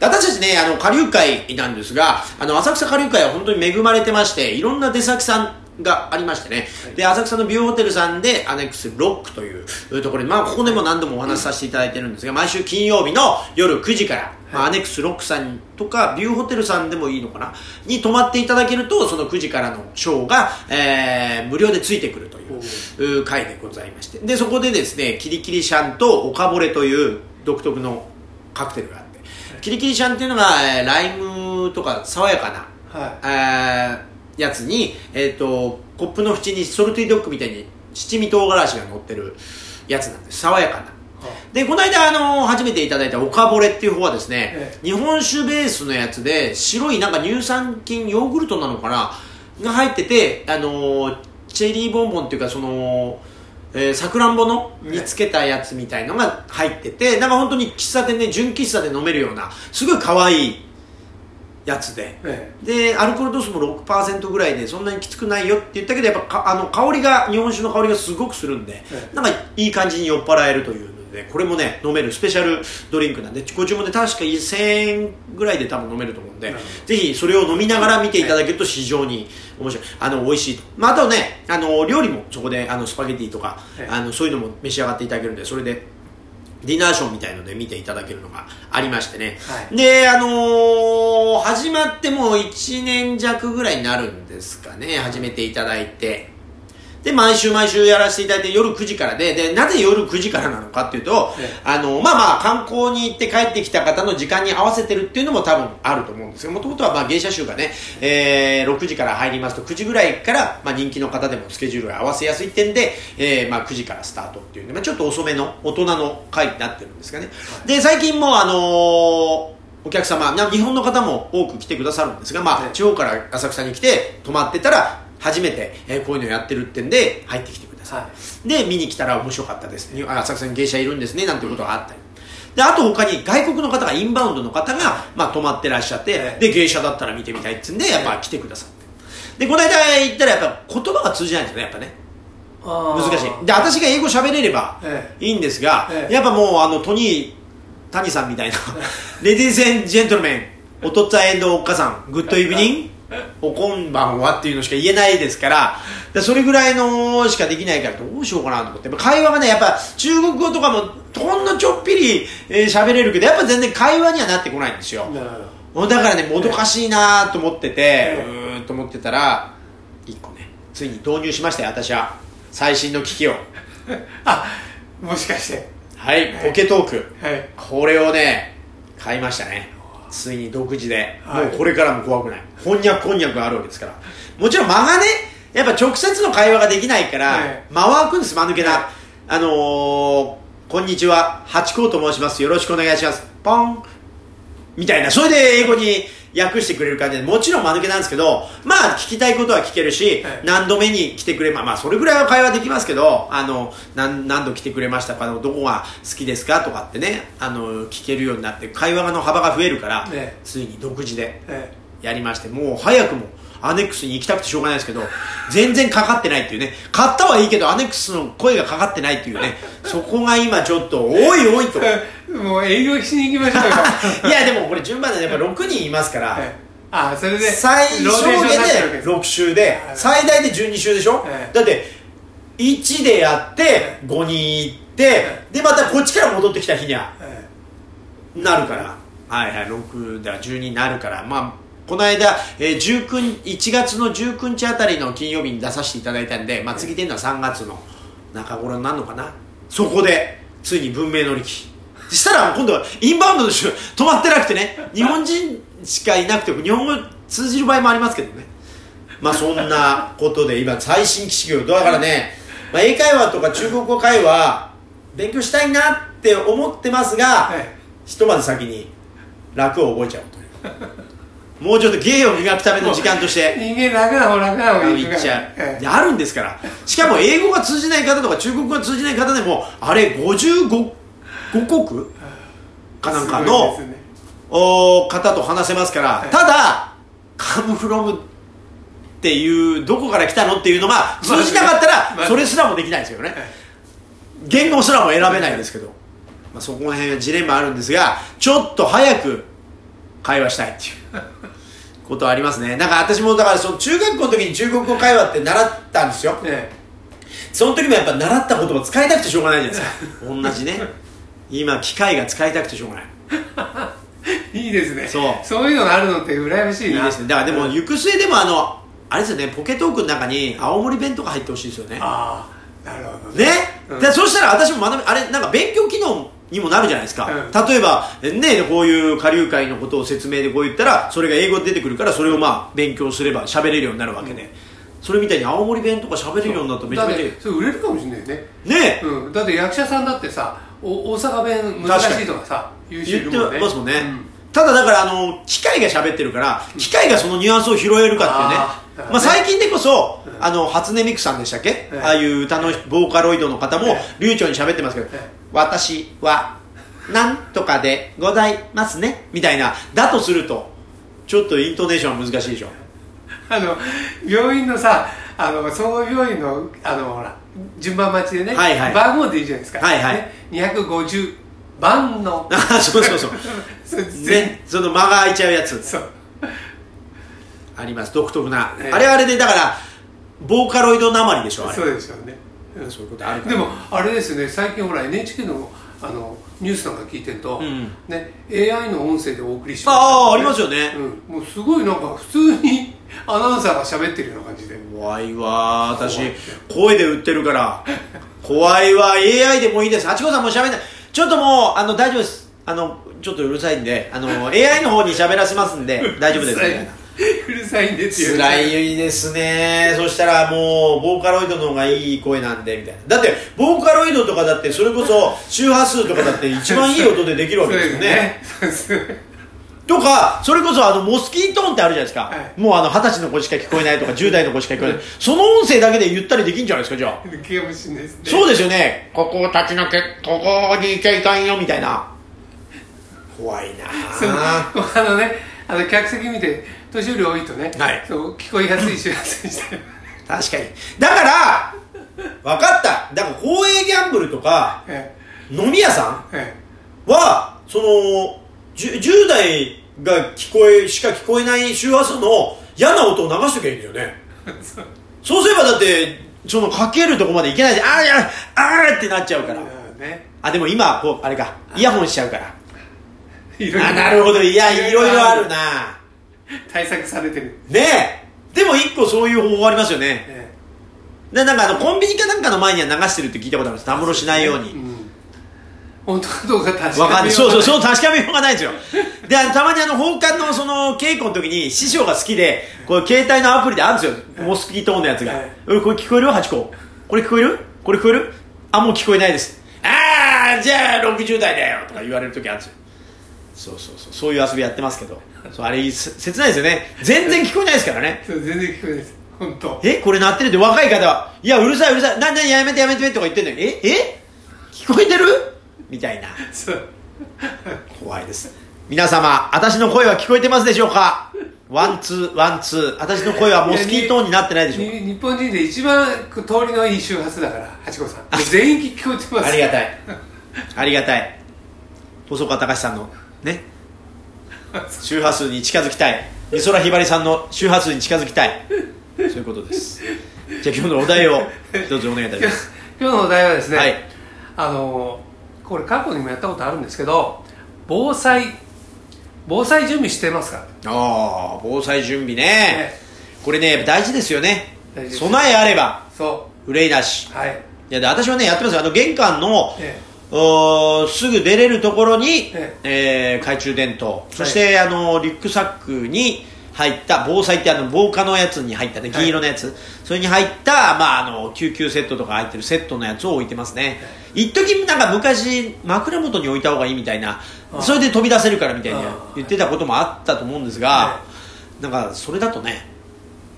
私たちね、あの、下流会なんですが、あの、浅草下流会は本当に恵まれてまして、いろんな出先さんがありましてね、で、浅草のビューホテルさんで、アネックスロックというところで、まあ、ここでも何度もお話しさせていただいてるんですが、毎週金曜日の夜9時から、まあ、アネックスロックさんとか、ビューホテルさんでもいいのかな、に泊まっていただけると、その9時からのショーが、えー、無料でついてくるというう。会でございまして、で、そこでですね、キリキリシャンとオカボレという独特のカクテルがキリキリシャンっていうのが、えーライムとか爽やかな、はえーやつに、えっ、と、コップの縁にソルティドッグみたいに七味唐辛子が乗ってるやつなんです。爽やかな。で、この間、あの初めていただいたオカボレっていう方はですね、え日本酒ベースのやつで、白いなんか乳酸菌、ヨーグルトなのかな？が入ってて、あのチェリーボンボンっていうか、その、えー、さくらんぼの？煮つけたやつみたいのが入ってて、なんか本当に喫茶店で、純喫茶で飲めるような、すごい可愛いやつで。えでアルコール度数も6%ぐらいでそんなにきつくないよって言ったけどやっぱかあの香りが日本酒の香りがすごくするんで、えなんかいい感じに酔っ払えるという。のでこれもね飲めるスペシャルドリンクなんでご注文で確か1000円ぐらいで多分飲めると思うんで、ぜひそれを飲みながら見ていただけると非常に面白い。あの美味しいと、まあ、あとねあの料理もそこであのスパゲティとか、ええあのそういうのも召し上がっていただけるんでそれでディナーショーみたいので見ていただけるのがありましてね。はい。で、あのー始まってもう1年弱ぐらいになるんですかね、始めていただいて。で、毎週毎週やらせていただいて夜9時からで、で、なぜ夜9時からなのかっていうとええ、あの、まあまあ観光に行って帰ってきた方の時間に合わせてるっていうのも多分あると思うんですが、もともとはまあ芸者集がね、えー、6時から入りますと9時ぐらいから、まあ人気の方でもスケジュールが合わせやすい点で、えー、まあ9時からスタートっていうんで、まあちょっと遅めの大人の会になってるんですがね。で、最近もあのーお客様、な日本の方も多く来てくださるんですが、まあ、ええ。地方から浅草に来て泊まってたら初めて、えーこういうのやってるってんで入ってきてください、はで見に来たら面白かったです。ねあ浅草に芸者いるんですねなんていうことがあったりであと他に外国の方がインバウンドの方が、まあ、泊まってらっしゃって、ええ。で芸者だったら見てみたいっつうんでやっぱ来てくださって。でこの間行ったらやっぱ言葉が通じないんですよねやっぱね。難しい。で私が英語喋れればえいいんですが、ええ。やっぱもうあのトニー谷さんみたいなレディース・エン・ジェントルメンお父っつぁんエンドおっかさんグッドイブニングおこんばんはっていうのしか言えないですからでそれぐらいのしかできないからどうしようかなと思って。会話がねやっぱ中国語とかもほんのちょっぴり喋、えー喋れるけどやっぱ全然会話にはなってこないんですよ。だからねもどかしいなと思ってて、ええうーんと思ってたら1個ねついに導入しましたよ私は。最新の機器を。あもしかして。はいポケトーク。はい。これをね買いましたねついに独自で、はい。もうこれからも怖くない。こんにゃくこんにゃくがあるわけですから。もちろん間がねやっぱ直接の会話ができないから、はい。間は空くんです間抜けな、はい。あのー、こんにちはハチ公と申します。よろしくお願いします。ポン。みたいな。それで英語に訳してくれる感じでもちろん間抜けなんですけどまあ聞きたいことは聞けるし、はい。何度目に来てくれまあまあそれぐらいは会話できますけどあの何何度来てくれましたか？どこが好きですか？とかってねあの聞けるようになって会話の幅が増えるから、ね。ついに独自でえやりましてもう早くもアネックスに行きたくてしょうがないですけど全然かかってないっていうね。買ったはいいけどアネックスの声がかかってないっていうね。そこが今ちょっとおいおいと。え もう営業しに行きましょうよ。いやでもこれ順番でやっぱ6人いますから、ええ。あそれで最小限でです。6週ではい最大で12週でしょ、ええ。だって1でやって5人行ってでまたこっちから戻ってきた日にはえなるから。はいはい6では12になるから。まあこの間、えー、19 1月の19日あたりの金曜日に出させていただいたんで、まあ、次出るのは3月の中頃になるのかな。そこでついに文明の利器。そしたら今度はインバウンドの人止まってなくてね。日本人しかいなくて日本語通じる場合もありますけどね。まあそんなことで今最新機種だからね、まあ、英会話とか中国語会話勉強したいなって思ってますが、えひとまず先に楽を覚えちゃうというもうちょっと芸を磨くための時間として。人間楽な方楽な方がいい言っちゃう、ええ。であるんですから。しかも英語が通じない方とか中国語が通じない方でもあれ55五国？かなんかのね。お方と話せますから、ただ「カムフロム」っていうどこから来たのっていうのが通じなかったらそれすらもできないですよね。言語すらも選べないですけど、まあ、そこら辺はジレンマあるんですがちょっと早く会話したいっていうことはありますね。なんか私もだからその中学校の時に中国語会話って習ったんですよ。えその時もやっぱ習った言葉使いたくてしょうがないじゃないですか。同じね。今機械が使いたくてしょうがない。えいいですね。そう。そういうのがあるのって羨ましいな。いいですね。だからでも行く末でもあのあれですよね。ポケトークの中に青森弁とか入ってほしいですよね。ああなるほどね、うん。でそしたら私も学びあれなんか勉強機能にもなるじゃないですか、うん。例えばねこういう下流会のことを説明でこう言ったらそれが英語で出てくるからそれをまあ勉強すれば喋れるようになるわけで、それみたいに青森弁とか喋れるようになったらめちゃめちゃそれ売れるかもしれないね。ね。うん、だって役者さんだってさお大阪弁難しいとかさ言ってますもんね、うん。ただだからあの機械が喋ってるから機械がそのニュアンスを拾えるかっていうね。ねまあ、最近でこそ、あの初音ミクさんでしたっけ、はいああいう歌のボーカロイドの方もはい流暢に喋ってますけど、はい私はなんとかでございますね。みたいな。だとするとちょっとイントネーションは難しいでしょ。あの病院のさあの総合病院のあのほら順番待ちでね、はいはい。番号でいいじゃないですか、はいはい。ね、250番の。あそうそうそう。そねその間が空いちゃうやつ。そう。あります。独特な、ええ。あれはあれでだからボーカロイドなまりでしょあれ。そうでしょうね、うんそういうことあるでもあれですよね。最近ほら NHK のあのニュースなんか聞いてると、うん。ね、AI の音声でお送りします。ああありますよね。うん、もうすごいなんか普通に アナウンサーが喋ってるような感じで。怖いわ私声で売ってるから。怖いわ AI でもいいです。八子さんも喋んない。ちょっともうあの大丈夫です。あのちょっとうるさいんであの AI の方に喋らせますんで大丈夫ですみたいな うるさいんでっていう辛いですね。そしたらもうボーカロイドの方がいい声なんでみたいな。だってボーカロイドとかだってそれこそ周波数とかだって一番いい音でできるわけですよね。そうですね。とかそれこそあのモスキートーンってあるじゃないですか、はい。もうあの二十歳の子しか聞こえないとか10代の子しか聞こえない。その音声だけで言ったりできんじゃないですかじゃあ。ね。そうですよね。ここを立ち退けここに行きゃいかんよみたいな。怖いなあのねあの客席見て年寄り多いとね、はい。そう聞こえやすい周波数にして確かに。だから分かった。だから公営ギャンブルとかえ飲み屋さええ。んはその 10, 10代が聞こえしか聞こえない周波数の嫌な音を流しときゃいいんだよね。え そうすればだってそのかけるとこまでいけないであーいやあーってなっちゃうから。うんね。あでも今こうあれかイヤホンしちゃうから。あなるほど。いやいろいろあるな対策されてる、ねえ。でも一個そういう方法ありますよね。えでなんかあのコンビニかなんかの前には流してるって聞いたことあるんです。たむろしないように。えうん。本当かどうか確かめよわかんない。そうそううそう確かめようがないですよ。でたまにあの放課のその稽古の時に師匠が好きでこう携帯のアプリであるんですよ。モスキートーンのやつが。はい「うんこれ聞こえる？ハチコこれ聞こえる？これ聞こえる？あもう聞こえないです。ああじゃあ60代だよ」とか言われる時あるんですよそうそうそう。そういう遊びやってますけど。そうあれせ切ないですよね。全然聞こえないですからね。そう全然聞こえないです。本当。えこれ鳴ってるって若い方は「いやうるさいうるさい。ななやめてやめて」とか言ってんのに「ええ？聞こえてる?」みたいな。そう。怖いです。皆様私の声は聞こえてますでしょうか？ワンツーワンツー。私の声はモスキートーンになってないでしょうか？に日本人で一番通りのいい周波数だから八子さん。全員聞こえてます。ありがたい。ありがたい。細川隆さんのね。周波数に近づきたい。美空ひばりさんの周波数に近づきたい。そういうことです。じゃあ今日のお題をどうぞお願いいたします。今日のお題はですね、はい。あのこれ過去にもやったことあるんですけど防災。防災準備してますか？ああ防災準備ね。ね。これね大事ですよね。備えあればそ憂いなし。うはい。いやで私はねやってますよ。あの玄関の、えおーすぐ出れるところに、ええ。ー懐中電灯。そして、あのリュックサックに入った防災ってあの防火のやつに入ったねはい。銀色のやつ、それに入った、まあ、あの救急セットとか入ってるセットのやつを置いてますね。一時なんか昔枕元に置いた方がいいみたいなそれで飛び出せるからみたいにああ。言ってたこともあったと思うんですが、はなんかそれだとね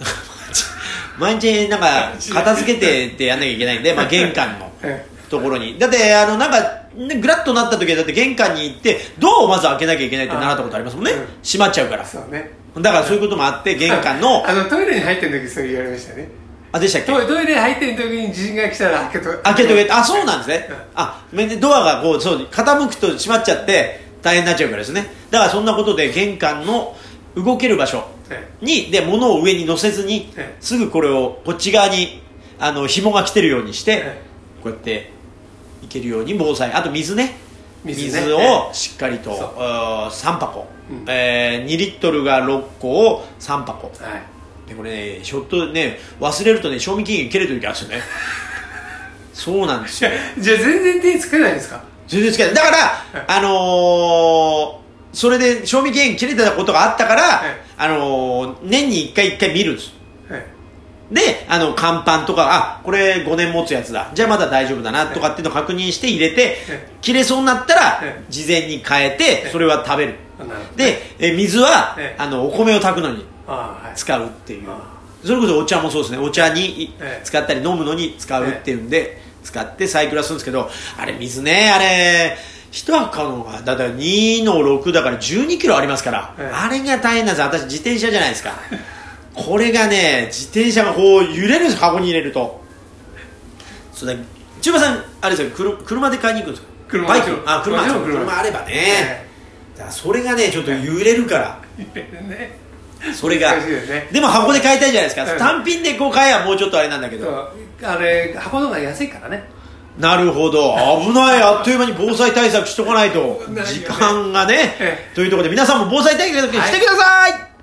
毎日なんか片付けてってやんなきゃいけないんで、まあ、玄関の。えところに。だってあのなんかねグラッとなった時はだって玄関に行ってドアをまず開けなきゃいけないって習ったことありますもんね。うん。閉まっちゃうから。そうね。だからそういうこともあって玄関の。あのトイレに入ってる時そう言われましたね。あでしたっけ？トイトイレ入ってる時に地震が来たら開けと開けとけ。あそうなんですね。うん。あドアがこうそう傾くと閉まっちゃって大変になっちゃうからですね。だからそんなことで玄関の動ける場所えにで物を上に乗せずにええ。すぐこれをこっち側にあの紐が来てるようにしてえ。こうやっていけるように防災。あと水ね。水ね。水をしっかりと、そう。あー3箱、うん。えー2リットルが6個を3箱。はい。でこれねひょっとね忘れるとね賞味期限切れてる時あるんですよね。そうなんですよ。じゃあ全然手つけないんですか？全然つけない。だから、はい。あのーそれで賞味期限切れてたことがあったから、はい。あのー年に1回1回見るんです。はいであの乾パンとかあこれ5年持つやつだ。じゃあまだ大丈夫だなとかっていうのを確認して入れて切れそうになったらはい。事前に変えてそれは食べる。でえ水はええあのお米を炊くのに使うっていう。あ。それこそお茶もそうですね。お茶にええ使ったり飲むのに使うっていうんで使ってサイクルはするんですけどあれ水ねあれ一箱買うのがだから2の6だから1 2キロありますから、ええあれが大変なんです私自転車じゃないですかこれがね自転車がこう揺れるんです箱に入れると。そうだ。千葉さんあれですよ。車車で買いに行くんですか？車バイク？あ車。車。車あればね、えだそれがねちょっと揺れるから。ね。それが。ね。でも箱で買いたいじゃないですか、うん。単品でこう買えばもうちょっとあれなんだけど。あれ箱の方が安いからね。なるほど。危ない。あっという間に防災対策しとかないと。時間がね。えというところで皆さんも防災対策してください